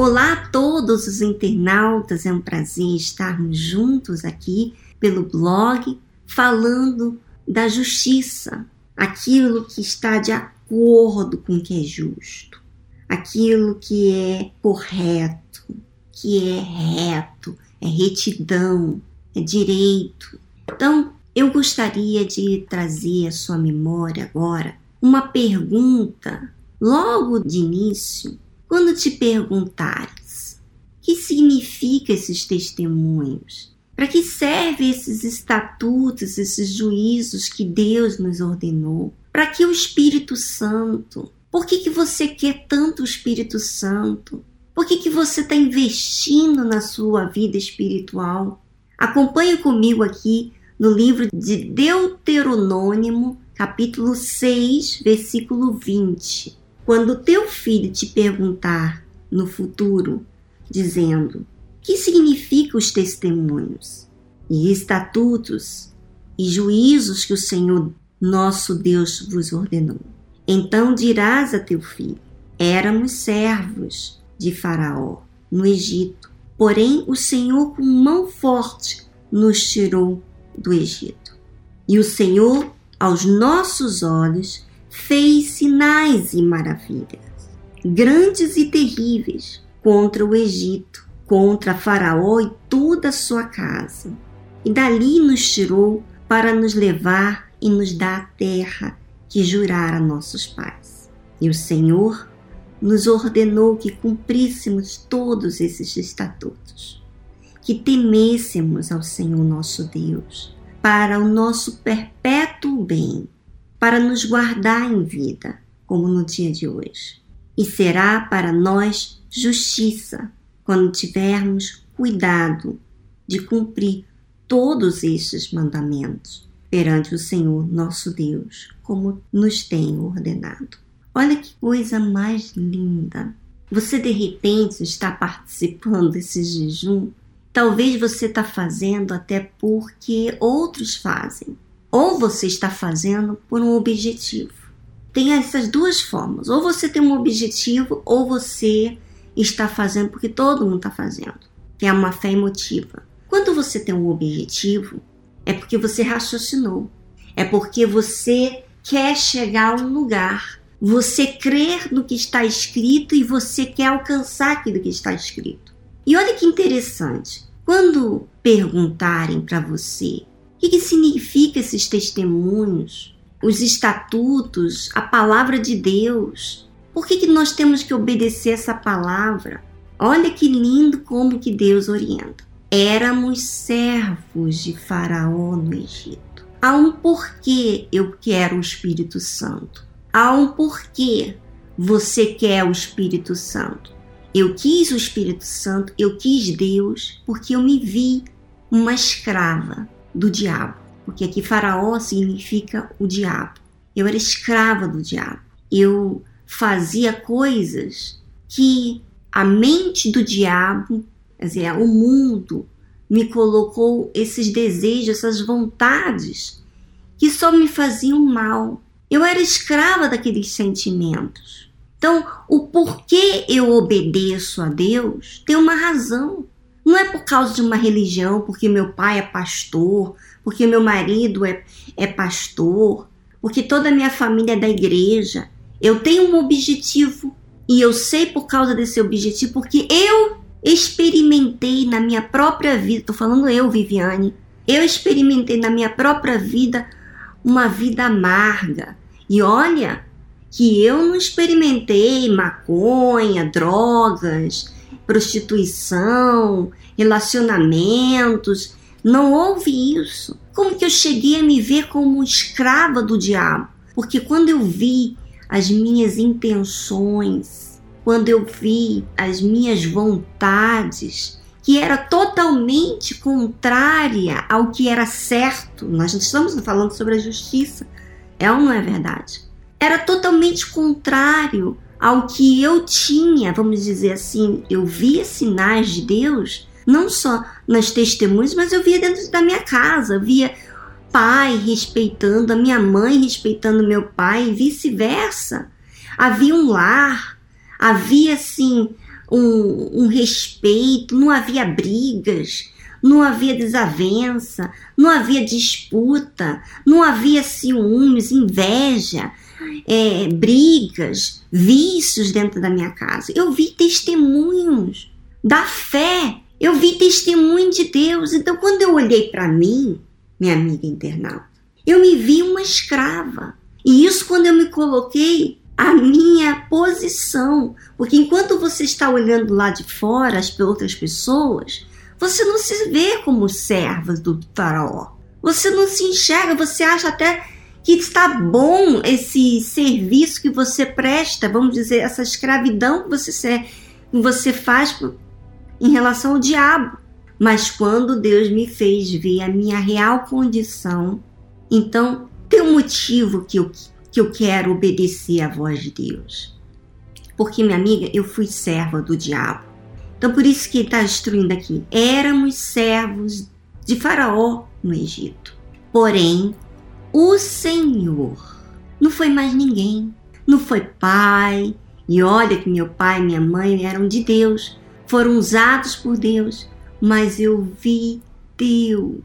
Olá a todos os internautas, é um prazer estarmos juntos aqui pelo blog falando da justiça, aquilo que está de acordo com o que é justo, aquilo que é correto, que é reto, é retidão, é direito. Então, eu gostaria de trazer à sua memória agora uma pergunta logo de início, quando te perguntares que significa esses testemunhos, para que servem esses estatutos, esses juízos que Deus nos ordenou, para que o Espírito Santo, por que, que você quer tanto o Espírito Santo? Por que, que você está investindo na sua vida espiritual? Acompanhe comigo aqui no livro de Deuteronômio, capítulo 6, versículo 20. Quando teu filho te perguntar no futuro, dizendo: que significa os testemunhos e estatutos e juízos que o Senhor nosso Deus vos ordenou? Então dirás a teu filho: éramos servos de Faraó no Egito, porém o Senhor com mão forte nos tirou do Egito. E o Senhor, aos nossos olhos, fez sinais e maravilhas, grandes e terríveis, contra o Egito, contra Faraó e toda a sua casa. E dali nos tirou para nos levar e nos dar a terra que jurara nossos pais. E o Senhor nos ordenou que cumpríssemos todos esses estatutos que temêssemos ao Senhor nosso Deus, para o nosso perpétuo bem, para nos guardar em vida, como no dia de hoje. E será para nós justiça quando tivermos cuidado de cumprir todos estes mandamentos perante o Senhor nosso Deus, como nos tem ordenado. Olha que coisa mais linda! Você de repente está participando desse jejum Talvez você está fazendo até porque outros fazem, ou você está fazendo por um objetivo. Tem essas duas formas: ou você tem um objetivo, ou você está fazendo porque todo mundo está fazendo, que é uma fé emotiva. Quando você tem um objetivo, é porque você raciocinou, é porque você quer chegar a um lugar, você crer no que está escrito e você quer alcançar aquilo que está escrito. E olha que interessante. Quando perguntarem para você o que, que significa esses testemunhos, os estatutos, a palavra de Deus, por que, que nós temos que obedecer essa palavra? Olha que lindo como que Deus orienta. Éramos servos de Faraó no Egito. Há um porquê eu quero o Espírito Santo. Há um porquê você quer o Espírito Santo. Eu quis o Espírito Santo, eu quis Deus, porque eu me vi uma escrava do diabo. Porque aqui Faraó significa o diabo. Eu era escrava do diabo. Eu fazia coisas que a mente do diabo, quer dizer, o mundo, me colocou esses desejos, essas vontades que só me faziam mal. Eu era escrava daqueles sentimentos. Então, o porquê eu obedeço a Deus tem uma razão. Não é por causa de uma religião, porque meu pai é pastor, porque meu marido é, é pastor, porque toda a minha família é da igreja. Eu tenho um objetivo e eu sei por causa desse objetivo, porque eu experimentei na minha própria vida, estou falando eu, Viviane, eu experimentei na minha própria vida uma vida amarga. E olha, que eu não experimentei maconha, drogas, prostituição, relacionamentos. Não houve isso. Como que eu cheguei a me ver como escrava do diabo? Porque quando eu vi as minhas intenções, quando eu vi as minhas vontades, que era totalmente contrária ao que era certo, nós estamos falando sobre a justiça, é ou não é verdade? era totalmente contrário ao que eu tinha, vamos dizer assim, eu via sinais de Deus, não só nas testemunhas, mas eu via dentro da minha casa, eu via pai respeitando a minha mãe, respeitando meu pai e vice-versa. Havia um lar, havia assim um, um respeito, não havia brigas, não havia desavença, não havia disputa, não havia ciúmes, inveja, é, brigas, vícios dentro da minha casa. Eu vi testemunhos da fé, eu vi testemunho de Deus. Então, quando eu olhei para mim, minha amiga internauta, eu me vi uma escrava. E isso quando eu me coloquei a minha posição, porque enquanto você está olhando lá de fora as outras pessoas, você não se vê como serva do faraó. Você não se enxerga, você acha até que está bom esse serviço que você presta, vamos dizer, essa escravidão que você, você faz em relação ao diabo. Mas quando Deus me fez ver a minha real condição, então tem um motivo que eu, que eu quero obedecer à voz de Deus. Porque, minha amiga, eu fui serva do diabo. Então, por isso que ele está destruindo aqui. Éramos servos de Faraó no Egito. Porém, o Senhor não foi mais ninguém. Não foi pai. E olha que meu pai e minha mãe eram de Deus. Foram usados por Deus. Mas eu vi Deus.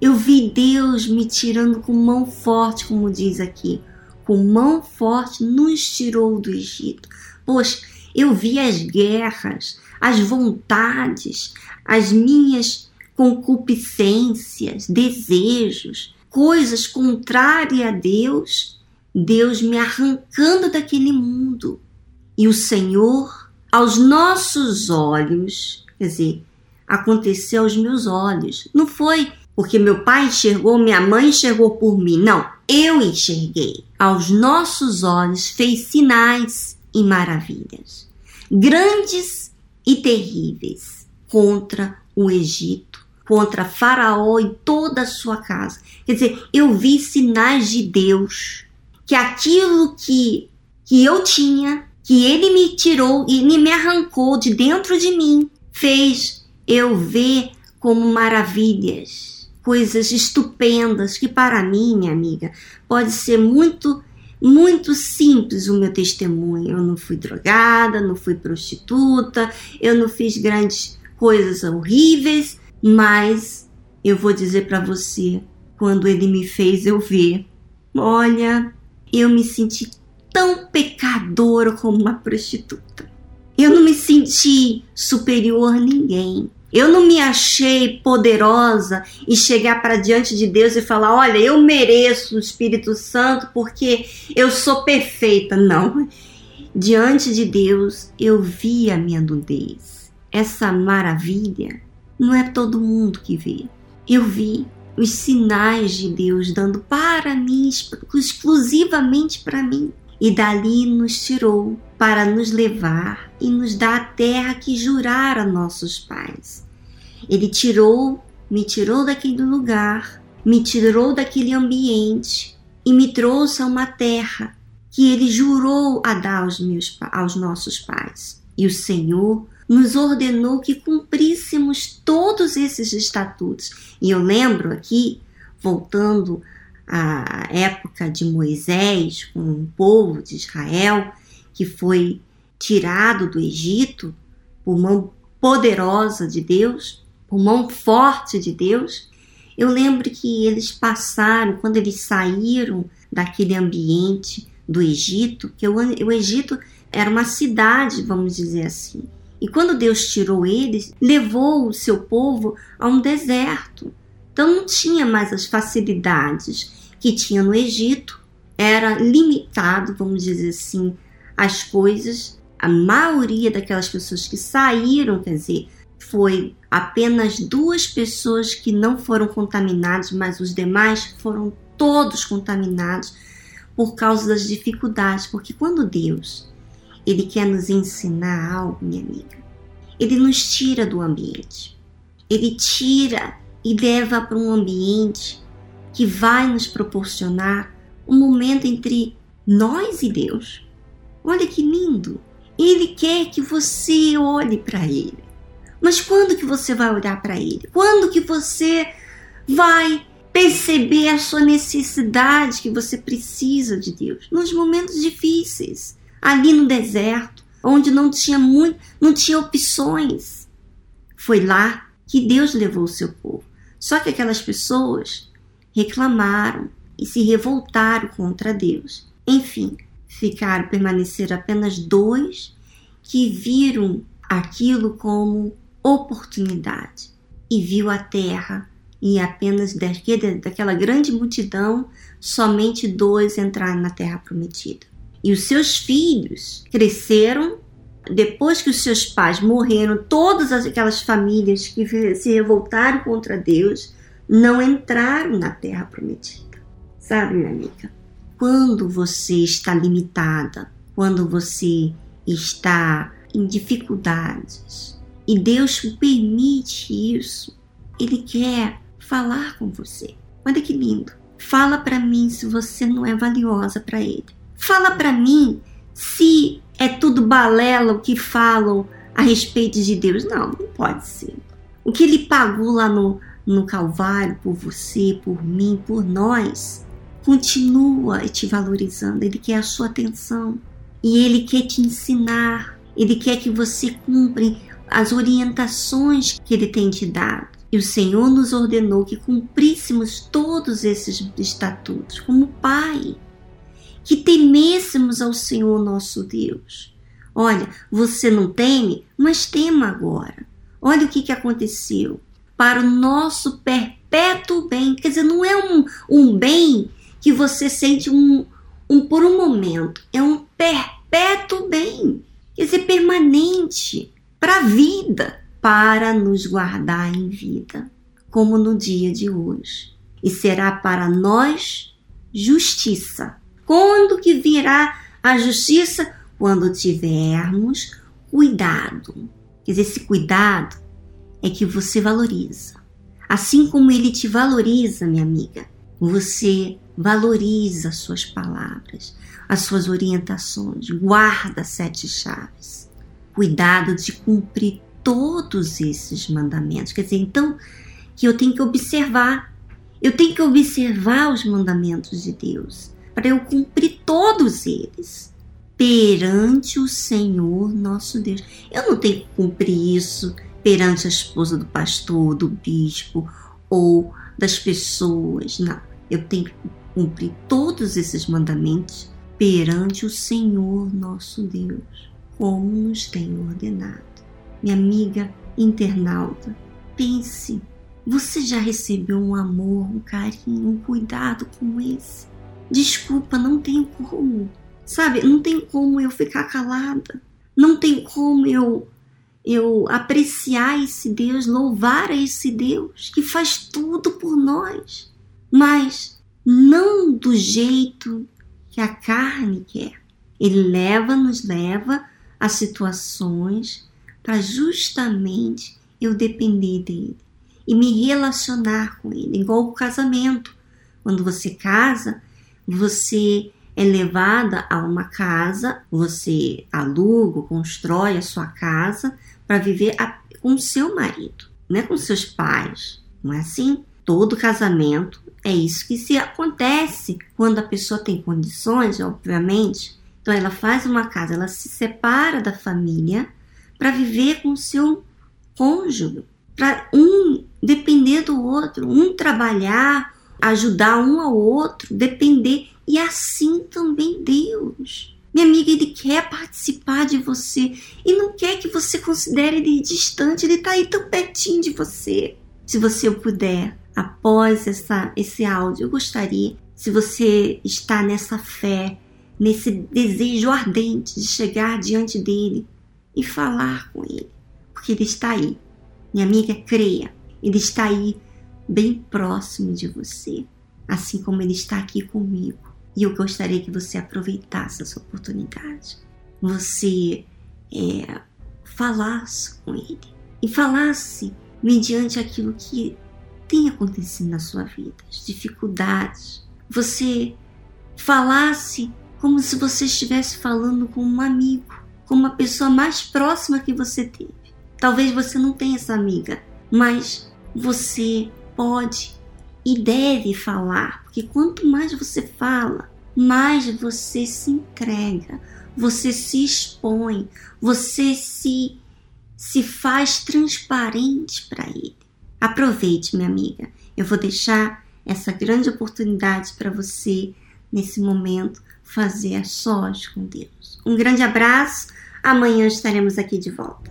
Eu vi Deus me tirando com mão forte, como diz aqui. Com mão forte nos tirou do Egito. Poxa, eu vi as guerras, as vontades, as minhas concupiscências, desejos, coisas contrárias a Deus, Deus me arrancando daquele mundo. E o Senhor, aos nossos olhos, quer dizer, aconteceu aos meus olhos. Não foi porque meu pai enxergou, minha mãe enxergou por mim. Não, eu enxerguei. Aos nossos olhos fez sinais e maravilhas. Grandes e terríveis contra o Egito, contra Faraó e toda a sua casa. Quer dizer, eu vi sinais de Deus que aquilo que, que eu tinha, que ele me tirou e me arrancou de dentro de mim, fez eu ver como maravilhas, coisas estupendas que para mim, minha amiga, pode ser muito muito simples o meu testemunho. Eu não fui drogada, não fui prostituta, eu não fiz grandes coisas horríveis, mas eu vou dizer para você, quando ele me fez eu ver, olha, eu me senti tão pecadora como uma prostituta. Eu não me senti superior a ninguém. Eu não me achei poderosa e chegar para diante de Deus e falar: olha, eu mereço o Espírito Santo porque eu sou perfeita. Não. Diante de Deus, eu vi a minha nudez. Essa maravilha não é todo mundo que vê. Eu vi os sinais de Deus dando para mim, exclusivamente para mim. E dali nos tirou para nos levar e nos dar a terra que jurara nossos pais. Ele tirou, me tirou daquele lugar, me tirou daquele ambiente e me trouxe a uma terra que ele jurou a dar aos, meus, aos nossos pais. E o Senhor nos ordenou que cumpríssemos todos esses estatutos. E eu lembro aqui, voltando à época de Moisés, com o povo de Israel, que foi tirado do Egito por mão poderosa de Deus, por mão forte de Deus. Eu lembro que eles passaram, quando eles saíram daquele ambiente do Egito, que o, o Egito era uma cidade, vamos dizer assim. E quando Deus tirou eles, levou o seu povo a um deserto. Então não tinha mais as facilidades que tinha no Egito, era limitado, vamos dizer assim, as coisas. A maioria daquelas pessoas que saíram, quer dizer, foi apenas duas pessoas que não foram contaminadas, mas os demais foram todos contaminados por causa das dificuldades. Porque quando Deus ele quer nos ensinar algo, minha amiga, ele nos tira do ambiente. Ele tira e leva para um ambiente que vai nos proporcionar um momento entre nós e Deus. Olha que lindo! Ele quer que você olhe para ele. Mas quando que você vai olhar para ele? Quando que você vai perceber a sua necessidade que você precisa de Deus? Nos momentos difíceis, ali no deserto, onde não tinha muito, não tinha opções. Foi lá que Deus levou o seu povo. Só que aquelas pessoas reclamaram e se revoltaram contra Deus. Enfim, ficaram permaneceram apenas dois que viram aquilo como oportunidade e viu a terra e apenas daquela grande multidão, somente dois entraram na terra prometida. E os seus filhos cresceram depois que os seus pais morreram, todas aquelas famílias que se revoltaram contra Deus não entraram na terra prometida. Sabe, minha amiga? Quando você está limitada, quando você está em dificuldades e Deus permite isso, Ele quer falar com você. Olha que lindo. Fala para mim se você não é valiosa para Ele. Fala para mim se é tudo balela o que falam a respeito de Deus. Não, não pode ser. O que Ele pagou lá no, no Calvário por você, por mim, por nós, continua te valorizando. Ele quer a sua atenção e Ele quer te ensinar. Ele quer que você cumpra as orientações que Ele tem te dado. E o Senhor nos ordenou que cumpríssemos todos esses estatutos como Pai, que temêssemos ao Senhor nosso Deus. Olha, você não teme, mas tema agora. Olha o que, que aconteceu. Para o nosso perpétuo bem. Quer dizer, não é um, um bem que você sente um, um por um momento. É um perpétuo bem. Quer dizer, permanente. Para a vida para nos guardar em vida, como no dia de hoje. E será para nós justiça. Quando que virá a justiça? Quando tivermos cuidado. Quer dizer, esse cuidado é que você valoriza. Assim como ele te valoriza, minha amiga, você valoriza as suas palavras, as suas orientações, guarda sete chaves. Cuidado de cumprir todos esses mandamentos. Quer dizer, então, que eu tenho que observar. Eu tenho que observar os mandamentos de Deus para eu cumprir todos eles perante o Senhor nosso Deus. Eu não tenho que cumprir isso perante a esposa do pastor, do bispo ou das pessoas. Não. Eu tenho que cumprir todos esses mandamentos perante o Senhor nosso Deus, como nos tem ordenado. Minha amiga internauta, pense: você já recebeu um amor, um carinho, um cuidado como esse? Desculpa, não tem como. Sabe, não tem como eu ficar calada. Não tem como eu eu apreciar esse Deus, louvar esse Deus que faz tudo por nós, mas não do jeito que a carne quer. Ele leva, nos leva a situações para justamente eu depender dele e me relacionar com ele, igual o casamento. Quando você casa, você é levada a uma casa, você aluga, constrói a sua casa para viver a, com seu marido, não é com seus pais. Não é assim? Todo casamento é isso que se acontece quando a pessoa tem condições, obviamente. Então ela faz uma casa, ela se separa da família para viver com seu cônjuge, para um depender do outro, um trabalhar, ajudar um ao outro, depender e assim também Deus. Minha amiga, ele quer participar de você e não quer que você considere ele distante, ele está aí tão pertinho de você. Se você puder, após essa, esse áudio, eu gostaria, se você está nessa fé, nesse desejo ardente de chegar diante dele, e falar com Ele, porque Ele está aí. Minha amiga, creia, Ele está aí bem próximo de você, assim como Ele está aqui comigo. E eu gostaria que você aproveitasse essa oportunidade. Você é, falasse com Ele e falasse mediante aquilo que tem acontecido na sua vida, as dificuldades. Você falasse como se você estivesse falando com um amigo com uma pessoa mais próxima que você teve. Talvez você não tenha essa amiga, mas você pode e deve falar, porque quanto mais você fala, mais você se entrega, você se expõe, você se se faz transparente para ele. Aproveite, minha amiga. Eu vou deixar essa grande oportunidade para você nesse momento fazer a sós com Deus. Um grande abraço. Amanhã estaremos aqui de volta.